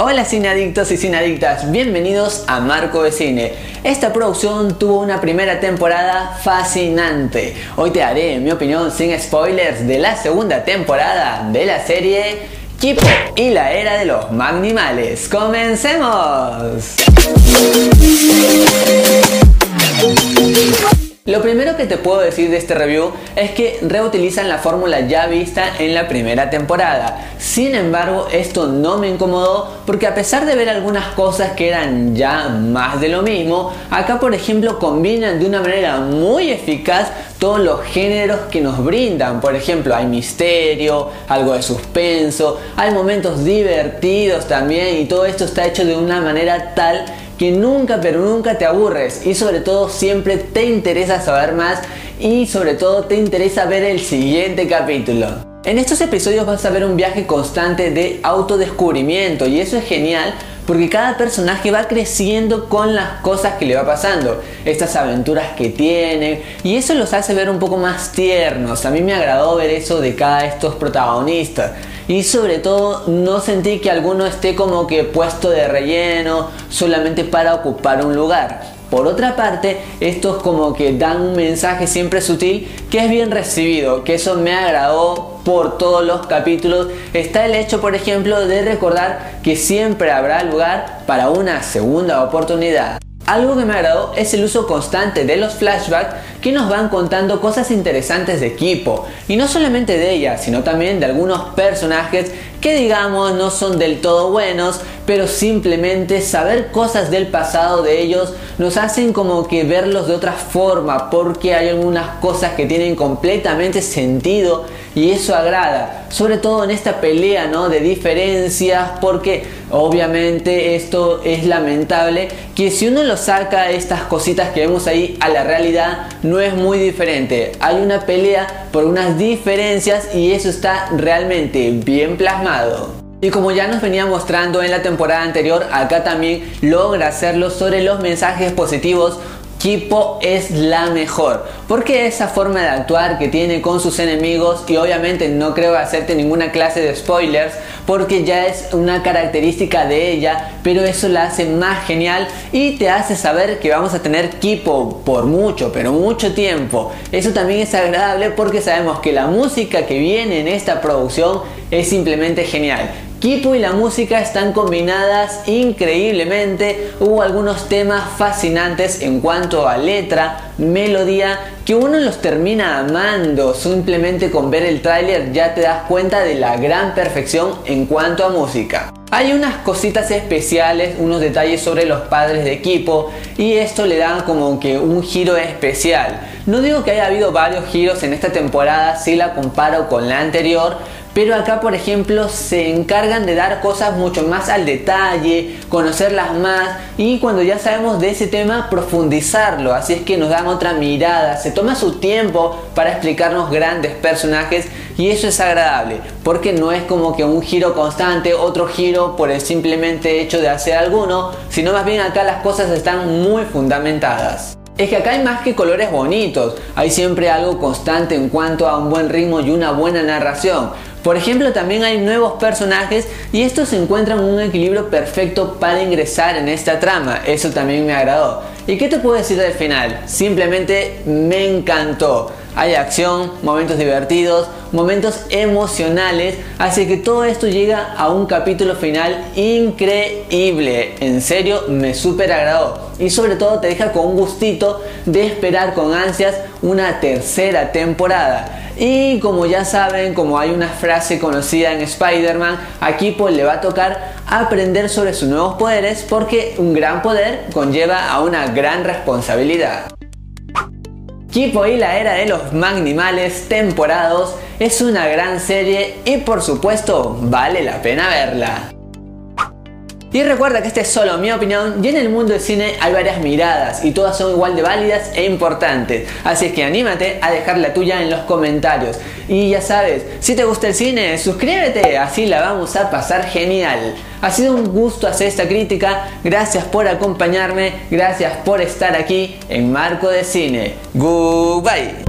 Hola cineadictos y cineadictas, bienvenidos a Marco de Cine. Esta producción tuvo una primera temporada fascinante. Hoy te daré mi opinión sin spoilers de la segunda temporada de la serie Kipo y la era de los Magnimales. ¡Comencemos! Lo primero que te puedo decir de este review es que reutilizan la fórmula ya vista en la primera temporada. Sin embargo, esto no me incomodó porque a pesar de ver algunas cosas que eran ya más de lo mismo, acá por ejemplo combinan de una manera muy eficaz todos los géneros que nos brindan. Por ejemplo, hay misterio, algo de suspenso, hay momentos divertidos también y todo esto está hecho de una manera tal que nunca pero nunca te aburres y sobre todo siempre te interesa saber más y sobre todo te interesa ver el siguiente capítulo. En estos episodios vas a ver un viaje constante de autodescubrimiento y eso es genial porque cada personaje va creciendo con las cosas que le va pasando, estas aventuras que tienen y eso los hace ver un poco más tiernos. A mí me agradó ver eso de cada de estos protagonistas y sobre todo no sentí que alguno esté como que puesto de relleno solamente para ocupar un lugar. Por otra parte, estos como que dan un mensaje siempre sutil que es bien recibido, que eso me agradó por todos los capítulos. Está el hecho, por ejemplo, de recordar que siempre habrá lugar para una segunda oportunidad. Algo que me agradó es el uso constante de los flashbacks que nos van contando cosas interesantes de equipo. Y no solamente de ella, sino también de algunos personajes que digamos no son del todo buenos, pero simplemente saber cosas del pasado de ellos nos hacen como que verlos de otra forma, porque hay algunas cosas que tienen completamente sentido y eso agrada, sobre todo en esta pelea ¿no? de diferencias, porque obviamente esto es lamentable, que si uno lo saca estas cositas que vemos ahí a la realidad, no es muy diferente. Hay una pelea por unas diferencias y eso está realmente bien plasmado. Y como ya nos venía mostrando en la temporada anterior, acá también logra hacerlo sobre los mensajes positivos Kipo es la mejor. Porque esa forma de actuar que tiene con sus enemigos y obviamente no creo hacerte ninguna clase de spoilers porque ya es una característica de ella, pero eso la hace más genial y te hace saber que vamos a tener Kipo por mucho, pero mucho tiempo. Eso también es agradable porque sabemos que la música que viene en esta producción es simplemente genial. Kipo y la música están combinadas increíblemente. Hubo algunos temas fascinantes en cuanto a letra, melodía, que uno los termina amando. Simplemente con ver el tráiler ya te das cuenta de la gran perfección en cuanto a música. Hay unas cositas especiales, unos detalles sobre los padres de equipo y esto le da como que un giro especial. No digo que haya habido varios giros en esta temporada si la comparo con la anterior, pero acá por ejemplo se encargan de dar cosas mucho más al detalle, conocerlas más y cuando ya sabemos de ese tema profundizarlo, así es que nos dan otra mirada, se toma su tiempo para explicarnos grandes personajes y eso es agradable, porque no es como que un giro constante, otro giro por el simplemente hecho de hacer alguno, sino más bien acá las cosas están muy fundamentadas. Es que acá hay más que colores bonitos, hay siempre algo constante en cuanto a un buen ritmo y una buena narración. Por ejemplo, también hay nuevos personajes y estos encuentran un equilibrio perfecto para ingresar en esta trama. Eso también me agradó. ¿Y qué te puedo decir del final? Simplemente me encantó. Hay acción, momentos divertidos, momentos emocionales, así que todo esto llega a un capítulo final increíble. En serio, me súper agradó. Y sobre todo te deja con un gustito de esperar con ansias una tercera temporada. Y como ya saben, como hay una frase conocida en Spider-Man, pues le va a tocar aprender sobre sus nuevos poderes porque un gran poder conlleva a una gran responsabilidad. Kipo y la era de los Magnimales temporados es una gran serie y por supuesto vale la pena verla. Y recuerda que esta es solo mi opinión y en el mundo del cine hay varias miradas y todas son igual de válidas e importantes. Así es que anímate a dejar la tuya en los comentarios. Y ya sabes, si te gusta el cine, suscríbete, así la vamos a pasar genial. Ha sido un gusto hacer esta crítica, gracias por acompañarme, gracias por estar aquí en Marco de Cine. Goodbye.